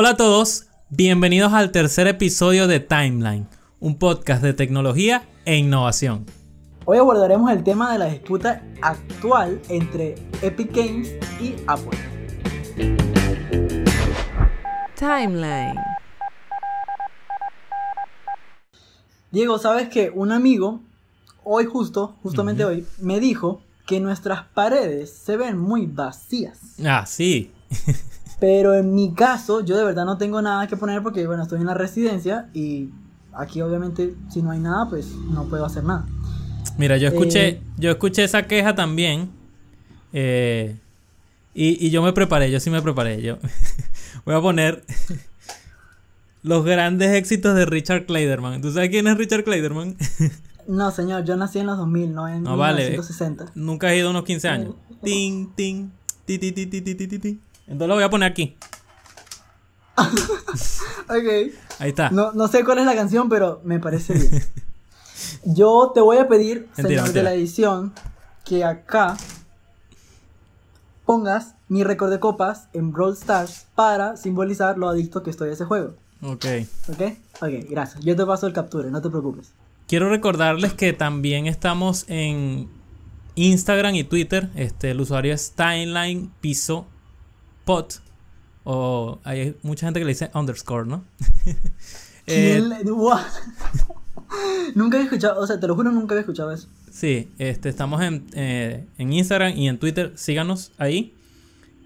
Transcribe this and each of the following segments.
Hola a todos, bienvenidos al tercer episodio de Timeline, un podcast de tecnología e innovación. Hoy abordaremos el tema de la disputa actual entre Epic Games y Apple. Timeline. Diego, sabes que un amigo, hoy justo, justamente hoy, me dijo que nuestras paredes se ven muy vacías. Ah, sí. Pero en mi caso, yo de verdad no tengo nada que poner porque, bueno, estoy en la residencia y aquí obviamente si no hay nada, pues no puedo hacer nada. Mira, yo escuché, eh, yo escuché esa queja también. Eh, y, y, yo me preparé, yo sí me preparé. Yo voy a poner los grandes éxitos de Richard Clayderman. ¿Tú sabes quién es Richard Clayderman? no, señor, yo nací en los 2000, no en no, 1960. Vale, eh. nunca he ido a unos 15 años. Eh, ting, ting, ti, ti, ti, ti, ti, ti. Entonces lo voy a poner aquí. Ok. Ahí está. No, no sé cuál es la canción, pero me parece bien. Yo te voy a pedir, Mentira, señor de la edición, que acá pongas mi récord de copas en Brawl Stars para simbolizar lo adicto que estoy a ese juego. Ok. ¿Ok? Ok, gracias. Yo te paso el capture, no te preocupes. Quiero recordarles que también estamos en Instagram y Twitter. Este, el usuario es Timeline Piso Pot. O hay mucha gente que le dice underscore, ¿no? Eh, ¿Quién le- Guau. nunca había escuchado, o sea, te lo juro, nunca había escuchado eso. sí, este, estamos en, eh, en Instagram y en Twitter. Síganos ahí.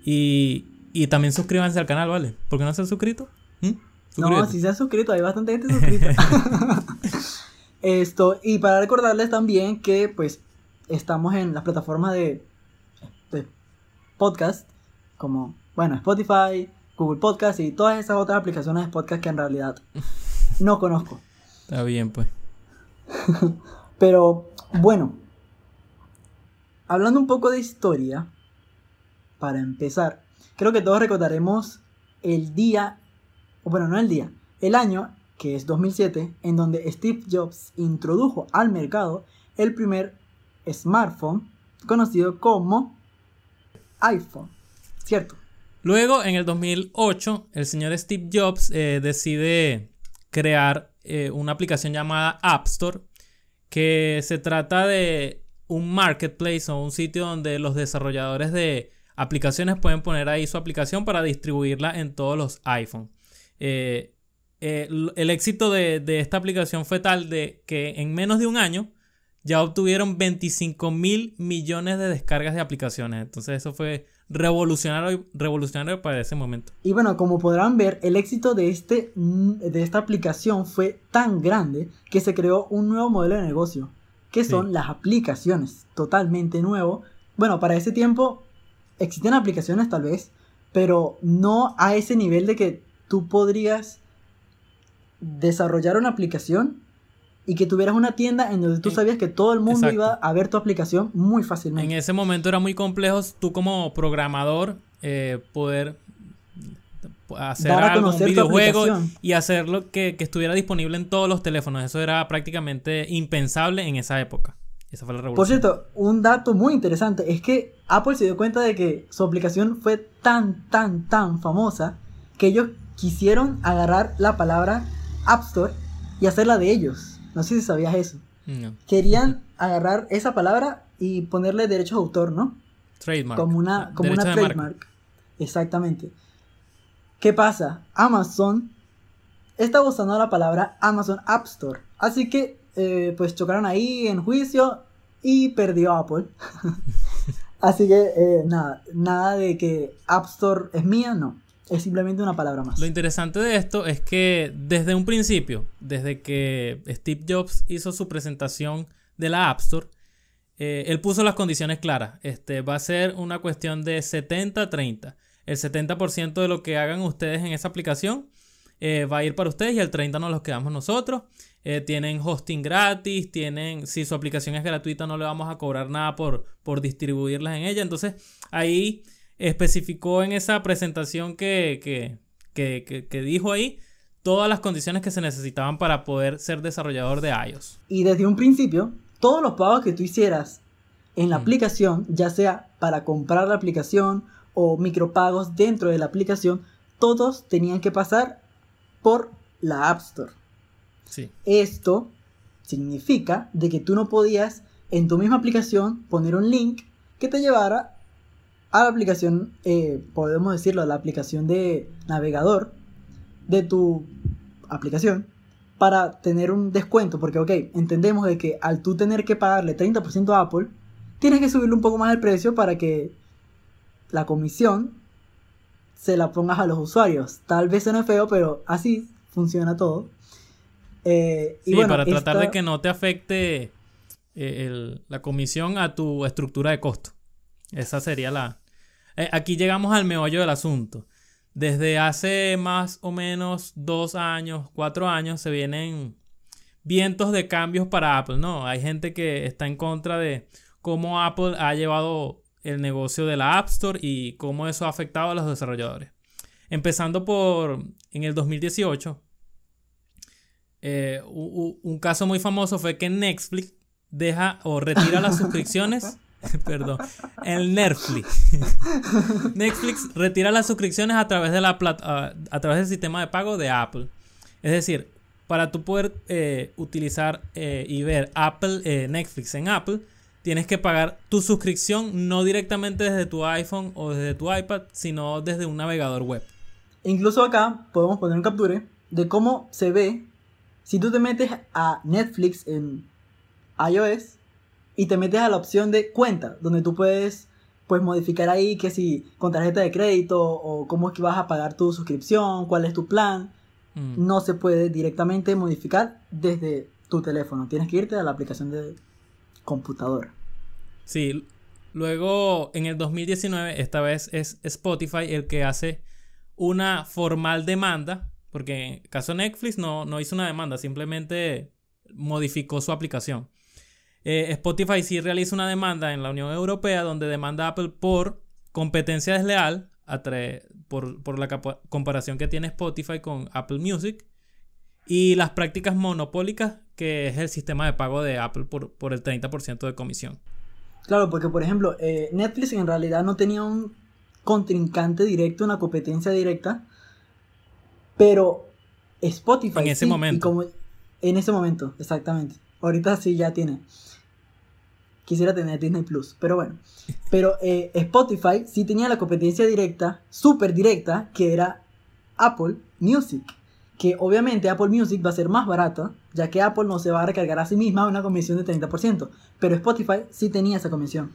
Y, y también suscríbanse al canal, ¿vale? ¿Por qué no se han suscrito? ¿Mm? No, si se han suscrito, hay bastante gente suscrita. Esto, y para recordarles también que pues estamos en las plataformas de, de podcast, como, bueno, Spotify, Google Podcast y todas esas otras aplicaciones de podcast que en realidad no conozco. Está bien, pues. Pero bueno, hablando un poco de historia, para empezar, creo que todos recordaremos el día, o bueno, no el día, el año, que es 2007, en donde Steve Jobs introdujo al mercado el primer smartphone conocido como iPhone, ¿cierto? Luego, en el 2008, el señor Steve Jobs eh, decide crear eh, una aplicación llamada App Store, que se trata de un marketplace o un sitio donde los desarrolladores de aplicaciones pueden poner ahí su aplicación para distribuirla en todos los iPhone. Eh, el éxito de, de esta aplicación fue tal de que en menos de un año ya obtuvieron 25 mil millones de descargas de aplicaciones. Entonces eso fue revolucionario, revolucionario para ese momento. Y bueno, como podrán ver, el éxito de, este, de esta aplicación fue tan grande que se creó un nuevo modelo de negocio, que son Sí. las aplicaciones, totalmente nuevo. Bueno, para ese tiempo existen aplicaciones tal vez, pero no a ese nivel de que tú podrías desarrollar una aplicación y que tuvieras una tienda en donde tú En- sabías que todo el mundo Exacto. iba a ver tu aplicación muy En fácilmente. ese momento era muy complejo tú como programador eh, poder hacer Dar a algo, un videojuego y hacerlo que, que estuviera disponible en todos los teléfonos. Eso era prácticamente impensable en esa época. Esa fue la revolución. Por cierto, un dato muy interesante es que Apple se dio cuenta de que su aplicación fue tan, tan, tan famosa que ellos quisieron agarrar la palabra App Store y hacerla de ellos. No sé si sabías eso. No. Querían agarrar esa palabra y ponerle derechos de autor, ¿no? Trademark. Como una, como Derecho una marca. trademark. Exactamente. ¿Qué pasa? Amazon estaba usando la palabra Amazon App Store. Así que, eh, pues chocaron ahí en juicio y perdió Apple. Así que, eh, nada, nada de que App Store es mía, no. Es simplemente una palabra más. Lo interesante de esto es que desde un principio, desde que Steve Jobs hizo su presentación de la App Store, eh, él puso las condiciones claras. Este, va a ser una cuestión de 70-30. El 70% de lo que hagan ustedes en esa aplicación eh, va a ir para ustedes y el 30% nos los quedamos nosotros. Eh, tienen hosting gratis, tienen, si su aplicación es gratuita no le vamos a cobrar nada por, por distribuirlas en ella. Entonces ahí especificó en esa presentación que, que, que, que- dijo ahí todas las condiciones que se necesitaban para poder ser desarrollador de iOS. Y desde un principio, todos los pagos que tú hicieras en la Mm. aplicación, ya sea para comprar la aplicación o micropagos dentro de la aplicación, todos tenían que pasar por la App Store. Sí. Esto significa de que tú no podías en tu misma aplicación poner un link que te llevara a la aplicación, eh, podemos decirlo, a la aplicación de navegador de tu aplicación para tener un descuento. Porque, ok, entendemos de que al tú tener que pagarle 30% a Apple, tienes que subirle un poco más el precio para que la comisión se la pongas a los usuarios. Tal vez suene feo, pero así funciona todo. Eh, y Sí, bueno, para tratar de que no te afecte eh, el- la comisión a tu estructura de costo. Esa sería la... Eh, aquí llegamos al meollo del asunto. Desde hace más o menos dos años, cuatro años, se vienen vientos de cambios para Apple, ¿no? Hay gente que está en contra de cómo Apple ha llevado el negocio de la App Store y cómo eso ha afectado a los desarrolladores. Empezando por en el 2018, eh, un caso muy famoso fue que Netflix deja o retira las suscripciones. Perdón. El Netflix. Netflix retira las suscripciones a través de la plat- a, a través del sistema de pago de Apple. Es decir, para tú poder eh, utilizar eh, y ver Apple eh, Netflix en Apple, tienes que pagar tu suscripción no directamente desde tu iPhone o desde tu iPad, sino desde un navegador web. Incluso acá podemos poner un capture de cómo se ve si tú te metes a Netflix en iOS y te metes a la opción de cuenta, donde tú puedes pues modificar ahí que si con tarjeta de crédito o cómo es que vas a pagar tu suscripción, cuál es tu plan, Mm. no se puede directamente modificar desde tu teléfono. Tienes que irte a la aplicación de computadora. Sí, luego en el 2019, esta vez es Spotify el que hace una formal demanda, porque en el caso Netflix no, no hizo una demanda, simplemente modificó su aplicación. Eh, Spotify sí realiza una demanda en la Unión Europea donde demanda a Apple por competencia desleal, por, por la comparación que tiene Spotify con Apple Music y las prácticas monopólicas que es el sistema de pago de Apple por, por el 30% de comisión. Claro, porque por ejemplo, eh, Netflix en realidad no tenía un contrincante directo, una competencia directa, pero Spotify En ese sí, y momento. como- en ese momento, exactamente. Ahorita sí ya tiene. Quisiera tener Disney Plus, pero bueno. Pero eh, Spotify sí tenía la competencia directa, súper directa, que era Apple Music. Que obviamente Apple Music va a ser más barata, ya que Apple no se va a recargar a sí misma una comisión de 30%. Pero Spotify sí tenía esa comisión.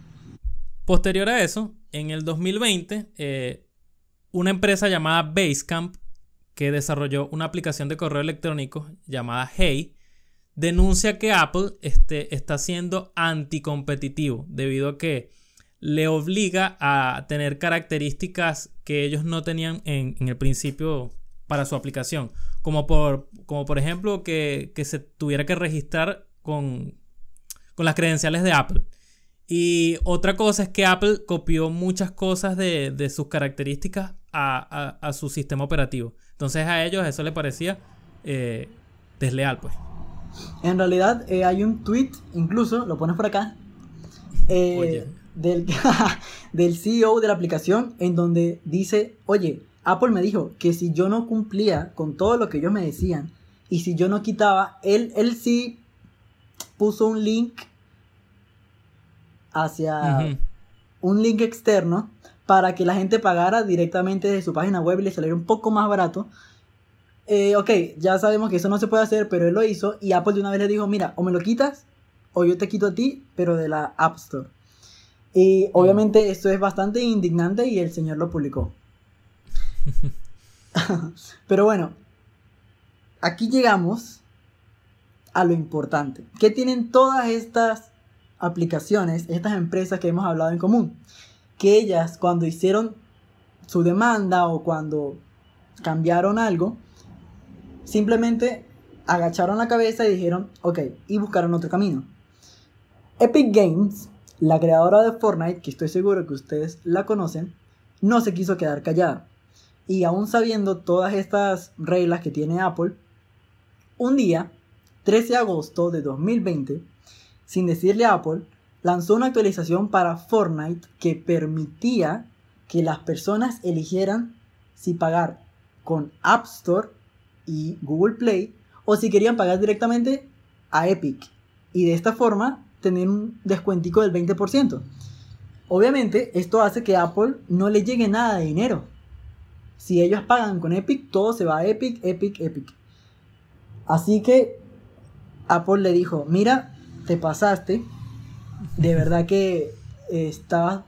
Posterior a eso, en el 2020, eh, una empresa llamada Basecamp, que desarrolló una aplicación de correo electrónico llamada Hey, denuncia que Apple este, está siendo anticompetitivo debido a que le obliga a tener características que ellos no tenían en, en el principio para su aplicación. Como por, como por ejemplo que, que se tuviera que registrar con, con las credenciales de Apple. Y otra cosa es que Apple copió muchas cosas de, de sus características a, a- su sistema operativo. Entonces a ellos eso le parecía eh, desleal, pues. En realidad eh, hay un tweet, incluso, lo pones por acá, eh, del, del CEO de la aplicación, en donde dice, oye, Apple me dijo que si yo no cumplía con todo lo que ellos me decían, y si yo no quitaba, él, él sí puso un link hacia un link externo para que la gente pagara directamente de su página web y le saliera un poco más barato. Eh, ok, ya sabemos que eso no se puede hacer, pero él lo hizo y Apple de una vez le dijo, mira, o me lo quitas o yo te quito a ti, pero de la App Store. Y obviamente esto es bastante indignante y el señor lo publicó. pero bueno, aquí llegamos a lo importante. ¿Qué tienen todas estas aplicaciones, estas empresas que hemos hablado en común? Que ellas cuando hicieron su demanda o cuando cambiaron algo, simplemente agacharon la cabeza y dijeron, ok, y buscaron otro camino. Epic Games, la creadora de Fortnite, que estoy seguro que ustedes la conocen, no se quiso quedar callada. Y aún sabiendo todas estas reglas que tiene Apple, un día, 13 de agosto de 2020, sin decirle a Apple, lanzó una actualización para Fortnite que permitía que las personas eligieran si pagar con App Store y Google Play o si querían pagar directamente a Epic y de esta forma tener un descuentico del 20%. Obviamente esto hace que Apple no le llegue nada de dinero. Si ellos pagan con Epic, todo se va a Epic, Epic, Epic. Así que Apple le dijo, mira, te pasaste. De verdad que eh, estabas,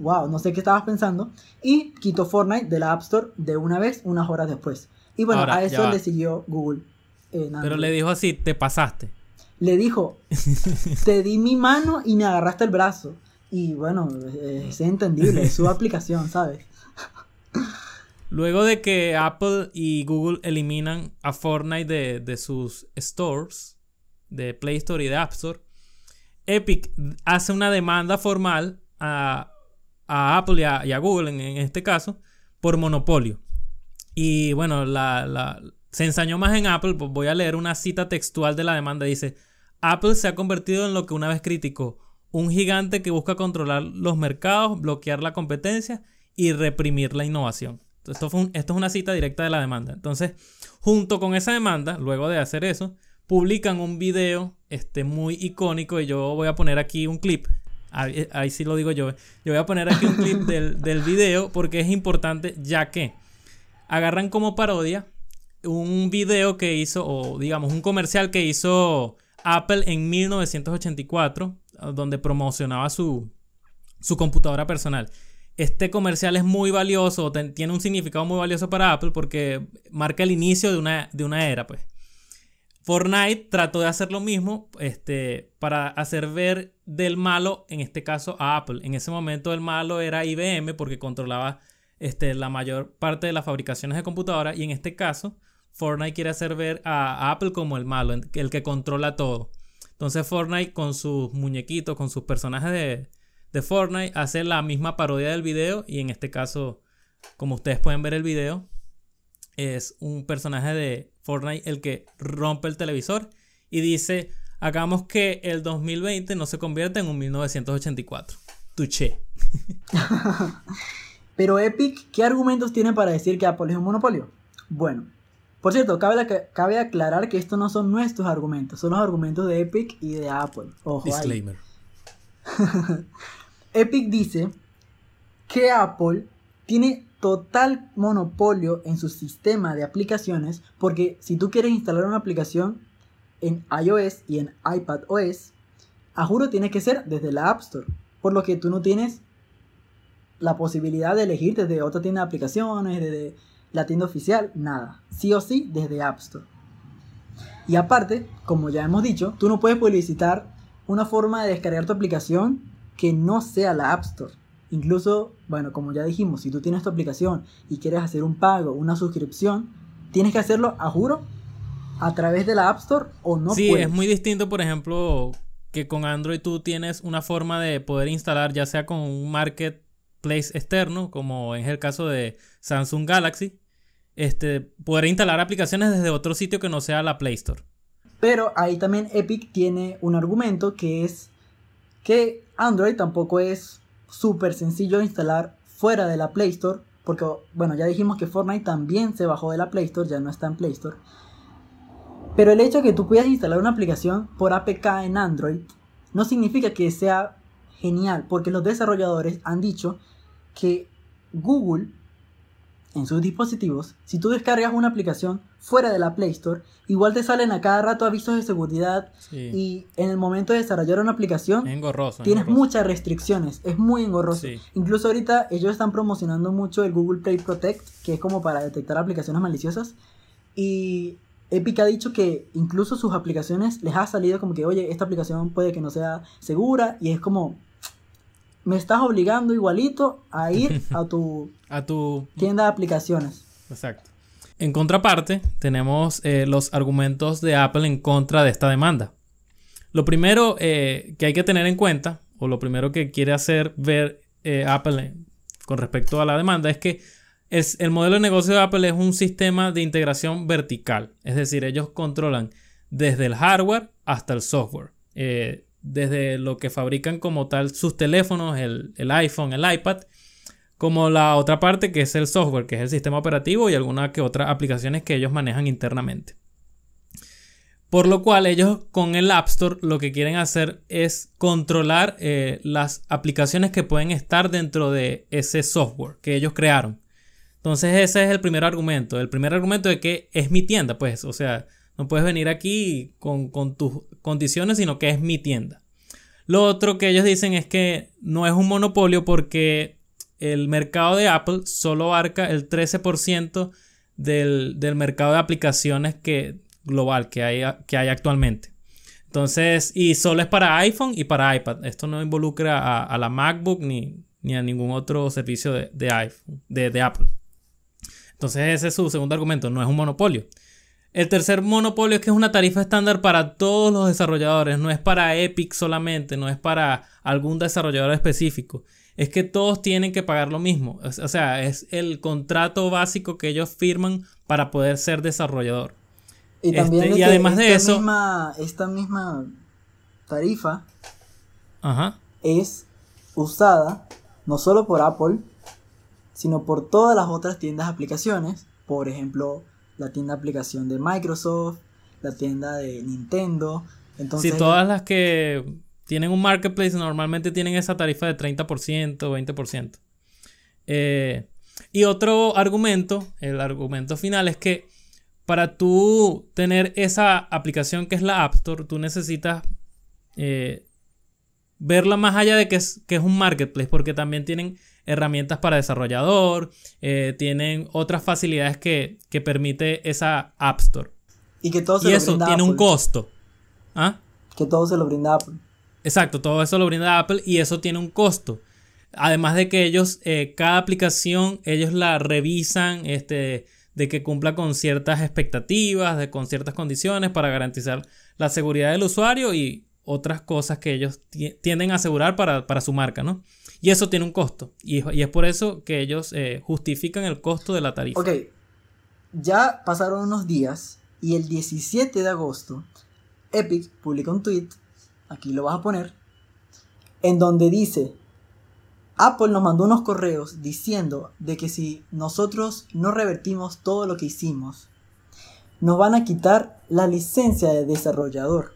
wow, no sé qué estabas pensando. Y quitó Fortnite de la App Store de una vez, unas horas después. Y bueno, Ahora, a eso le siguió Google. en Pero le dijo así, te pasaste. Le dijo, te di mi mano y me agarraste el brazo. Y bueno, eh, es entendible, es su aplicación, ¿sabes? Luego de que Apple y Google eliminan a Fortnite de, de sus stores, de Play Store y de App Store, Epic hace una demanda formal a, a Apple y a, y a Google, en, en este caso, por monopolio. Y bueno, la, la- se ensañó más en Apple, pues voy a leer una cita textual de la demanda. Dice, Apple se ha convertido en lo que una vez criticó, un gigante que busca controlar los mercados, bloquear la competencia y reprimir la innovación. Esto, fue esto es una cita directa de la demanda. Entonces, junto con esa demanda, luego de hacer eso, publican un video este, muy icónico y yo voy a poner aquí un clip. Ahí, ahí sí lo digo yo. eh. Yo voy a poner aquí un clip del, del video porque es importante ya que agarran como parodia un video que hizo, o digamos, un comercial que hizo Apple en 1984, donde promocionaba su, su computadora personal. Este comercial es muy valioso, tiene un significado muy valioso para Apple porque marca el inicio de una, de una era, pues. Fortnite trató de hacer lo mismo este, para hacer ver del malo, en este caso a Apple. En ese momento el malo era IBM porque controlaba este, la mayor parte de las fabricaciones de computadoras y en este caso Fortnite quiere hacer ver a, Apple como el malo, el, el que controla todo. Entonces Fortnite con sus muñequitos, con sus personajes de, de Fortnite, hace la misma parodia del video y en este caso, como ustedes pueden ver el video, es un personaje de Fortnite el que rompe el televisor y dice, hagamos que el 2020 no se convierta en un 1984. Tuché. Pero Epic, ¿qué argumentos tiene para decir que Apple es un monopolio? Bueno, por cierto, cabe, cabe aclarar que estos no son nuestros argumentos, son los argumentos de Epic y de Apple. Ojo. Disclaimer. Epic dice que Apple tiene total monopolio en su sistema de aplicaciones porque si tú quieres instalar una aplicación en iOS y en iPadOS, a juro tiene que ser desde la App Store, por lo que tú no tienes la posibilidad de elegir desde otra tienda de aplicaciones, desde la tienda oficial, nada. Sí o sí desde App Store. Y aparte, como ya hemos dicho, tú no puedes publicitar una forma de descargar tu aplicación que no sea la App Store. Incluso, bueno, como ya dijimos, si tú tienes tu aplicación y quieres hacer un pago, una suscripción, tienes que hacerlo, a juro, a través de la App Store o no sí, puedes. es muy distinto, por ejemplo, que con Android tú tienes una forma de poder instalar, ya sea con un marketplace externo, como es el caso de Samsung Galaxy, este, poder instalar aplicaciones desde otro sitio que no sea la Play Store. Pero ahí también Epic tiene un argumento que es que Android tampoco es súper sencillo instalar fuera de la Play Store. Porque, bueno, ya dijimos que Fortnite también se bajó de la Play Store, ya no está en Play Store. Pero el hecho de que tú puedas instalar una aplicación por APK en Android no significa que sea genial, porque los desarrolladores han dicho que Google en sus dispositivos, si tú descargas una aplicación fuera de la Play Store, igual te salen a cada rato avisos de seguridad Sí. y en el momento de desarrollar una aplicación engorroso. tienes engorroso. muchas restricciones, es muy engorroso. Sí. Incluso ahorita ellos están promocionando mucho el Google Play Protect, que es como para detectar aplicaciones maliciosas. Y Epic ha dicho que incluso sus aplicaciones les ha salido como que, oye, esta aplicación puede que no sea segura. Y es como, me estás obligando igualito a ir a tu A tu tienda de aplicaciones. Exacto. En contraparte, tenemos eh, los argumentos de Apple en contra de esta demanda. Lo primero eh, que hay que tener en cuenta, o lo primero que quiere hacer ver eh, Apple con respecto a la demanda, es que es, el modelo de negocio de Apple es un sistema de integración vertical. Es decir, ellos controlan desde el hardware hasta el software. Eh, desde lo que fabrican como tal sus teléfonos, el, el iPhone, el iPad, como la otra parte que es el software, que es el sistema operativo y algunas que otras aplicaciones que ellos manejan internamente. Por lo cual ellos con el App Store lo que quieren hacer es controlar eh, las aplicaciones que pueden estar dentro de ese software que ellos crearon. Entonces ese es el primer argumento. El primer argumento de que es mi tienda, pues, o sea, no puedes venir aquí con, tus condiciones, sino que es mi tienda. Lo otro que ellos dicen es que no es un monopolio porque el mercado de Apple solo abarca el 13% del, del, mercado de aplicaciones que, global que hay, actualmente. Entonces, y solo es para iPhone y para iPad. Esto no involucra a, la MacBook ni, a ningún otro servicio de, iPhone, de Apple. Entonces, ese es su segundo argumento, no es un monopolio. El tercer monopolio es que es una tarifa estándar para todos los desarrolladores, no es para Epic solamente, no es para algún desarrollador específico es que todos tienen que pagar lo mismo. O sea, es el contrato básico que ellos firman para poder ser desarrollador. Y, también este, y además de eso... esta misma tarifa es usada no solo por Apple, sino por todas las otras tiendas de aplicaciones. Por ejemplo, la tienda de aplicación de Microsoft, la tienda de Nintendo. Entonces, sí, todas las que tienen un marketplace, normalmente tienen esa tarifa de 30%, 20%. Eh, y otro argumento, el argumento final es que para tú tener esa aplicación que es la App Store, tú necesitas eh, verla más allá de que es, que es un marketplace, porque también tienen herramientas para desarrollador, eh, tienen otras facilidades que, permite esa App Store. Y que todo se y eso tiene un costo. ¿Ah? Que todo se lo brinda Apple. Exacto, todo eso lo brinda Apple y eso tiene un costo. Además de que ellos, eh, cada aplicación, ellos la revisan, este, de que cumpla con ciertas expectativas, de, con ciertas condiciones para garantizar la seguridad del usuario y otras cosas que ellos tienden a asegurar para, su marca, ¿no? Y eso tiene un costo. Y, es por eso que ellos eh, justifican el costo de la tarifa. Ok, ya pasaron unos días y el 17 de agosto Epic publica un tweet aquí lo vas a poner, en donde dice, Apple nos mandó unos correos diciendo de que si nosotros no revertimos todo lo que hicimos, nos van a quitar la licencia de desarrollador.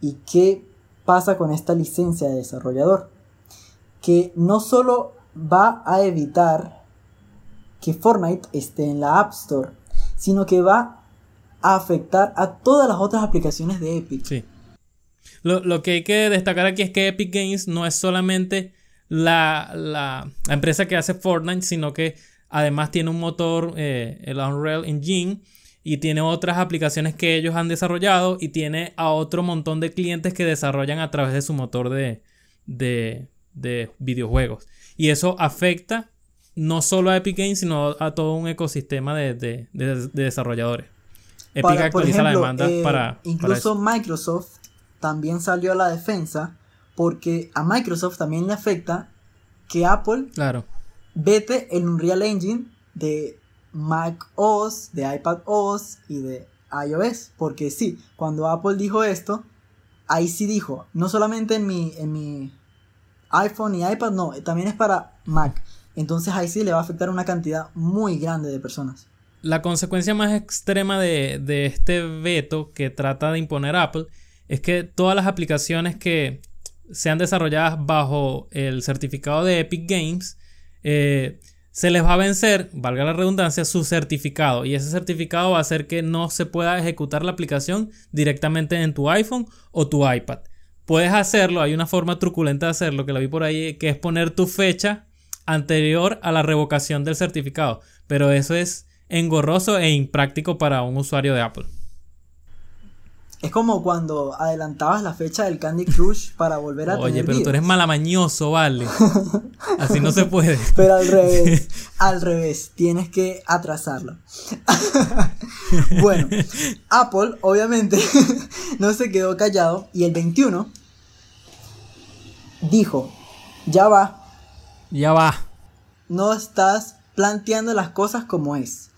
¿Y qué pasa con esta licencia de desarrollador? Que no solo va a evitar que Fortnite esté en la App Store, sino que va a afectar a todas las otras aplicaciones de Epic. Sí. Lo, que hay que destacar aquí es que Epic Games no es solamente la, empresa que hace Fortnite, sino que además tiene un motor, eh, el Unreal Engine, y tiene otras aplicaciones que ellos han desarrollado y tiene a otro montón de clientes que desarrollan a través de su motor de, de, videojuegos. Y eso afecta no solo a Epic Games, sino a todo un ecosistema de, desarrolladores. Epic actualiza la demanda eh, para. Incluso Microsoft también salió a la defensa porque a Microsoft también le afecta que Apple claro. vete el Unreal Engine de Mac OS, de iPad OS y de iOS. Porque sí, cuando Apple dijo esto, ahí sí dijo, no solamente en mi, en mi iPhone y iPad, no, también es para Mac. Entonces ahí sí le va a afectar a una cantidad muy grande de personas. La consecuencia más extrema de, de este veto que trata de imponer Apple es que todas las aplicaciones que sean desarrolladas bajo el certificado de Epic Games, eh, se les va a vencer, valga la redundancia, su certificado. Y ese certificado va a hacer que no se pueda ejecutar la aplicación directamente en tu iPhone o tu iPad. Puedes hacerlo, hay una forma truculenta de hacerlo, que la vi por ahí, que es poner tu fecha anterior a la revocación del certificado. Pero eso es engorroso e impráctico para un usuario de Apple. Es como cuando adelantabas la fecha del Candy Crush para volver a Oye, pero tú eres malamañoso, vale. Así no se puede. Pero al revés, al revés, tienes que atrasarlo. bueno, Apple obviamente no se quedó callado y el 21 dijo, ya va. Ya va. No estás planteando las cosas como es.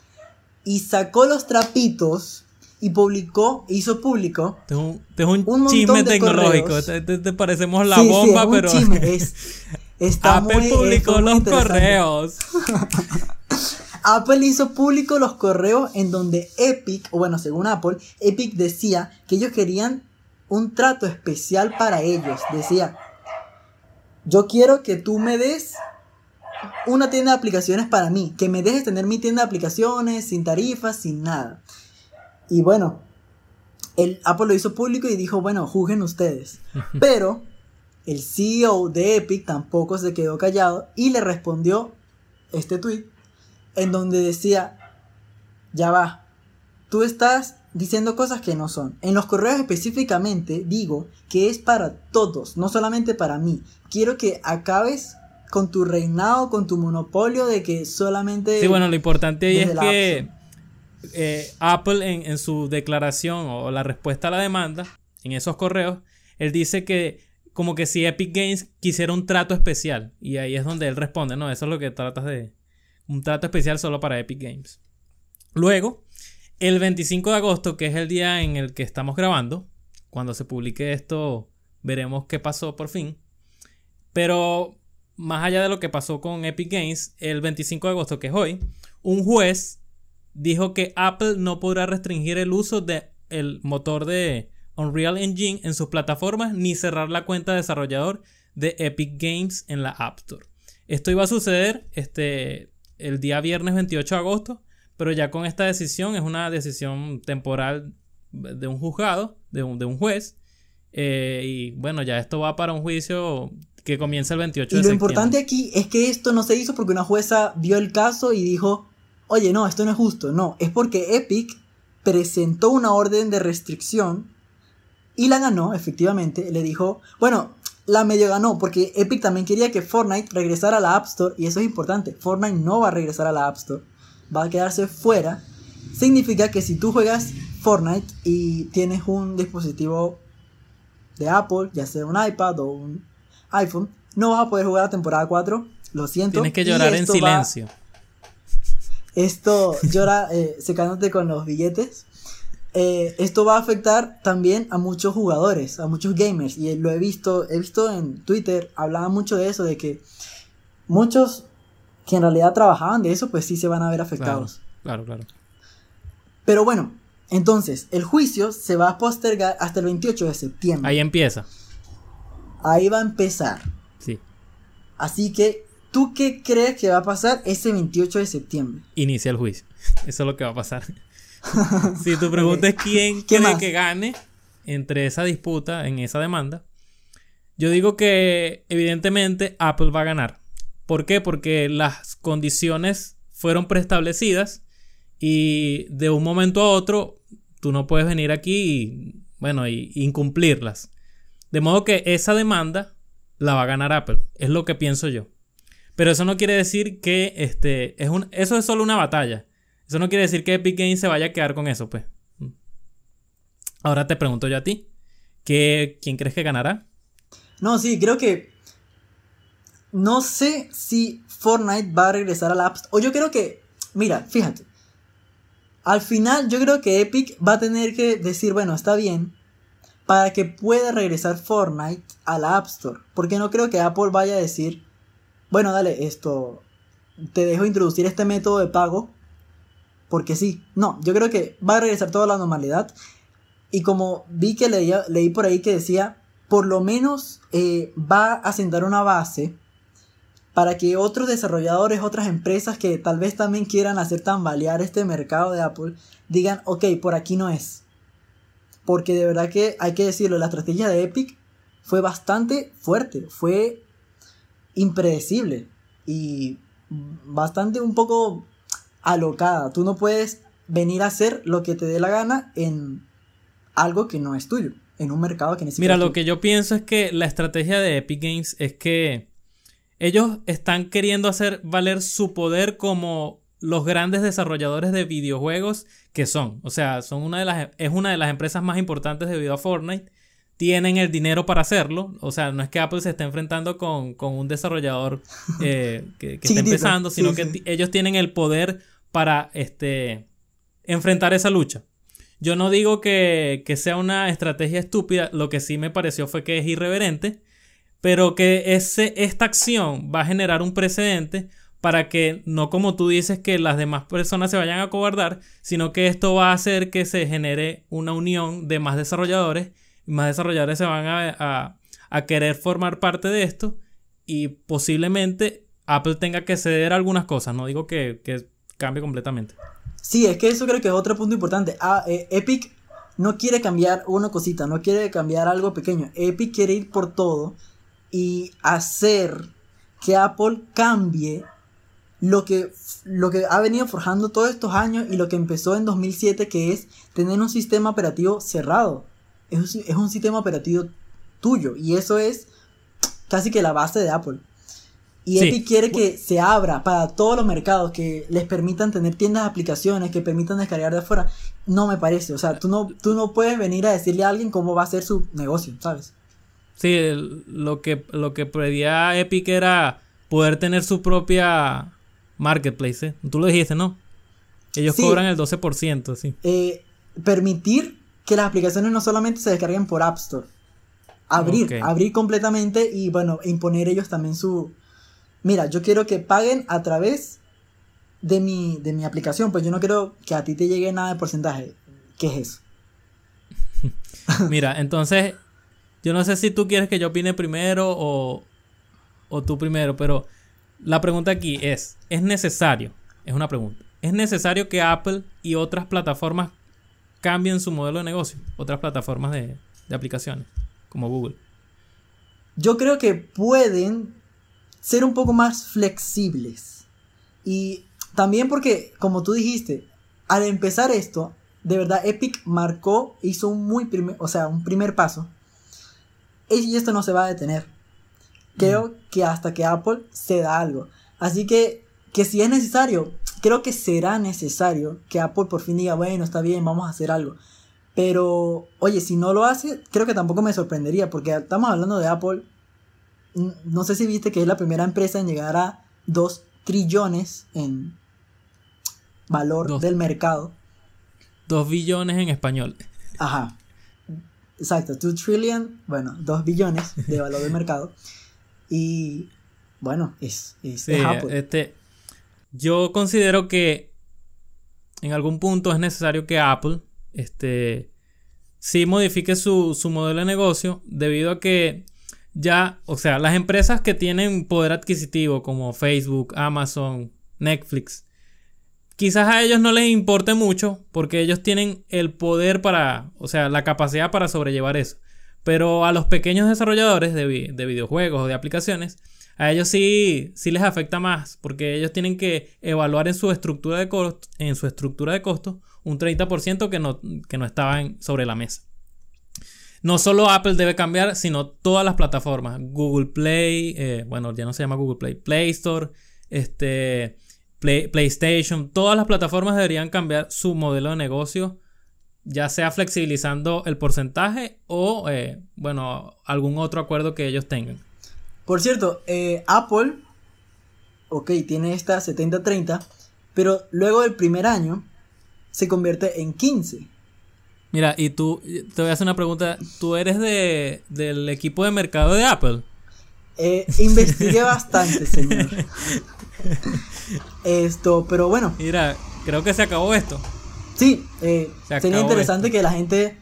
Y sacó los trapitos y publicó, hizo público. Te es un, chisme tecnológico. Te, parecemos la bomba, pero. Es, Está Apple muy, publicó muy los correos. Apple hizo público los correos en donde Epic, o bueno, según Apple, Epic decía que ellos querían un trato especial para ellos. Decía, yo quiero que tú me des una tienda de aplicaciones para mí, que me dejes tener mi tienda de aplicaciones sin tarifas, sin nada. Y bueno, el Apple lo hizo público y dijo, bueno, juzguen ustedes. Pero el CEO de Epic tampoco se quedó callado y le respondió este tweet en donde decía, ya va, tú estás diciendo cosas que no son. En los correos específicamente digo que es para todos, no solamente para mí. Quiero que acabes con tu reinado, con tu monopolio de que solamente... Sí, bueno, lo importante ahí es que eh, Apple en, en su declaración o la respuesta a la demanda, en esos correos, él dice que como que si Epic Games quisiera un trato especial. Y ahí es donde él responde, no, eso es lo que tratas de... Un trato especial solo para Epic Games. Luego, el 25 de agosto, que es el día en el que estamos grabando, cuando se publique esto, veremos qué pasó por fin. Pero más allá de lo que pasó con Epic Games, el 25 de agosto, que es hoy, un juez dijo que Apple no podrá restringir el uso del motor de Unreal Engine en sus plataformas ni cerrar la cuenta de desarrollador de Epic Games en la App Store. Esto iba a suceder este, el día viernes 28 de agosto, pero ya con esta decisión es una decisión temporal de un juzgado, de un, de un juez. eh, y bueno, ya esto va para un juicio que comienza el 28 Y de lo septiembre. importante aquí es que esto no se hizo porque una jueza vio el caso y dijo, oye, no, esto no es justo. No, es porque Epic presentó una orden de restricción y la ganó, efectivamente. Le dijo, bueno, la medio ganó porque Epic también quería que Fortnite regresara a la App Store y eso es importante. Fortnite no va a regresar a la App Store, va a quedarse fuera. Significa que si tú juegas Fortnite y tienes un dispositivo de Apple, ya sea un iPad o un iPhone, no vas a poder jugar la temporada 4. Lo siento. Tienes que llorar en va- silencio. Esto llora eh, secándote con los billetes. Eh, esto va a afectar también a muchos jugadores, a muchos gamers. Y lo he visto, he visto en Twitter, hablaba mucho de eso, de que muchos que en realidad trabajaban de eso, pues sí se van a ver afectados. Claro, claro. Pero bueno, entonces, el juicio se va a postergar hasta el 28 de septiembre. Ahí empieza. Ahí va a empezar. Sí. Así que, ¿tú qué crees que va a pasar ese 28 de septiembre? Inicia el juicio. Eso es lo que va a pasar. si tu pregunta es quién ¿Qué cree más? que gane entre esa disputa, en esa demanda, yo digo que evidentemente Apple va a ganar. ¿Por qué? Porque las condiciones fueron preestablecidas y de un momento a otro tú no puedes venir aquí y, bueno, y incumplirlas. De modo que esa demanda la va a ganar Apple. Es lo que pienso yo. Pero eso no quiere decir que este, es un, eso es solo una batalla. Eso no quiere decir que Epic Games se vaya a quedar con eso, pues. Ahora te pregunto yo a ti. ¿qué, ¿Quién crees que ganará? No, sí, creo que. No sé si Fortnite va a regresar a la App Store. O yo creo que. Mira, fíjate. Al final, yo creo que Epic va a tener que decir, bueno, está bien. Para que pueda regresar Fortnite a la App Store. Porque no creo que Apple vaya a decir, bueno, dale, esto. Te dejo introducir este método de pago. Porque sí. No, yo creo que va a regresar toda la normalidad. Y como vi que leí por ahí que decía, por lo menos eh, va a sentar una base para que otros desarrolladores, otras empresas que tal vez también quieran hacer tambalear este mercado de Apple, digan, ok, por aquí no es. Porque de verdad que hay que decirlo, la estrategia de Epic fue bastante fuerte, fue impredecible y bastante un poco alocada. Tú no puedes venir a hacer lo que te dé la gana en algo que no es tuyo, en un mercado que necesita. Mira, lo que yo pienso es que la estrategia de Epic Games es que ellos están queriendo hacer valer su poder como los grandes desarrolladores de videojuegos que son. O sea, son una de las, es una de las empresas más importantes debido a Fortnite. Tienen el dinero para hacerlo. O sea, no es que Apple se esté enfrentando con, con un desarrollador eh, que, que está empezando, sino sí, que sí. ellos tienen el poder para este, enfrentar esa lucha. Yo no digo que, que sea una estrategia estúpida, lo que sí me pareció fue que es irreverente, pero que ese, esta acción va a generar un precedente para que no como tú dices que las demás personas se vayan a cobardar, sino que esto va a hacer que se genere una unión de más desarrolladores más desarrolladores se van a, a querer formar parte de esto y posiblemente Apple tenga que ceder algunas cosas, no digo que, cambie completamente. Sí, es que eso creo que es otro punto importante. Ah, eh, Epic no quiere cambiar una cosita, no quiere cambiar algo pequeño. Epic quiere ir por todo y hacer que Apple cambie lo que, lo que ha venido forjando todos estos años y lo que empezó en 2007, que es tener un sistema operativo cerrado. Es, es un sistema operativo tuyo y eso es casi que la base de Apple. Y Epic quiere que se abra para todos los mercados, que les permitan tener tiendas de aplicaciones, que permitan descargar de afuera. No me parece, o sea, tú no, tú no puedes venir a decirle a alguien cómo va a ser su negocio, ¿sabes? Sí, lo que, lo que pedía Epic era poder tener su propia marketplace. ¿eh? Tú lo dijiste, ¿no? Ellos cobran el 12%, sí. Eh, permitir que las aplicaciones no solamente se descarguen por App Store. Abrir, abrir completamente y bueno, imponer ellos también su, mira, yo quiero que paguen a través de mi, de mi aplicación, pues yo no quiero que a ti te llegue nada de porcentaje. ¿Qué es eso? mira, entonces, yo no sé si tú quieres que yo opine primero o, o tú primero, pero la pregunta aquí es, ¿es necesario? Es una pregunta. ¿Es necesario que Apple y otras plataformas cambien su modelo de negocio? Otras plataformas de, de aplicaciones, como Google. Yo creo que pueden ser un poco más flexibles. Y también porque, como tú dijiste, al empezar esto, de verdad Epic marcó, hizo un muy primer, o sea, un primer paso. Y esto no se va a detener. Creo mm. que hasta que Apple se da algo. Así que, que si es necesario, creo que será necesario que Apple por fin diga, bueno, está bien, vamos a hacer algo. Pero, oye, si no lo hace, creo que tampoco me sorprendería, porque estamos hablando de Apple no sé si viste que es la primera empresa en llegar a 2 trillones en valor del mercado. 2 billones en español. Ajá. Exacto, 2 trillion, bueno, 2 billones de valor del mercado. Y bueno, es, es, Este, yo considero que en algún punto es necesario que Apple este, sí modifique su, su modelo de negocio debido a que ya, o sea, las empresas que tienen poder adquisitivo como Facebook, Amazon, Netflix, quizás a ellos no les importe mucho porque ellos tienen el poder para, o sea, la capacidad para sobrellevar eso. Pero a los pequeños desarrolladores de, videojuegos o de aplicaciones, a ellos sí, sí les afecta más porque ellos tienen que evaluar en su estructura de costo, en su estructura de costos un 30% que no, que no estaba sobre la mesa no solo Apple debe cambiar, sino todas las plataformas. Google Play, eh, bueno, ya no se llama Google Play, Play Store, este, PlayStation, todas las plataformas deberían cambiar su modelo de negocio, ya sea flexibilizando el porcentaje o, eh, bueno, algún otro acuerdo que ellos tengan. Por cierto, eh, Apple, ok, tiene esta 70-30, pero luego del primer año se convierte en 15. Mira, y tú, te voy a hacer una pregunta. ¿Tú eres de, del equipo de mercado de Apple? Eh, investigué bastante, señor. Esto, pero bueno. Mira, creo que se acabó esto. Sí, eh, sería interesante que la gente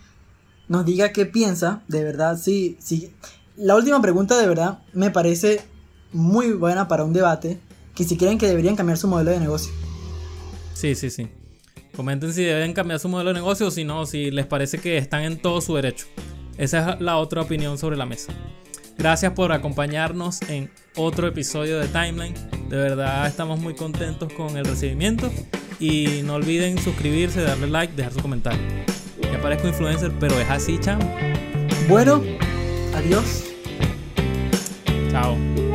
nos diga qué piensa. De verdad, sí, sí. La última pregunta, de verdad, me parece muy buena para un debate. Que si quieren que deberían cambiar su modelo de negocio. Sí, sí, sí. Comenten si deben cambiar su modelo de negocio o si no, si les parece que están en todo su derecho. Esa es la otra opinión sobre la mesa. Gracias por acompañarnos en otro episodio de Timeline. De verdad estamos muy contentos con el recibimiento. Y no olviden suscribirse, darle like, dejar su comentario. Ya parezco influencer, pero es así, chamo. Bueno, adiós. Ciao.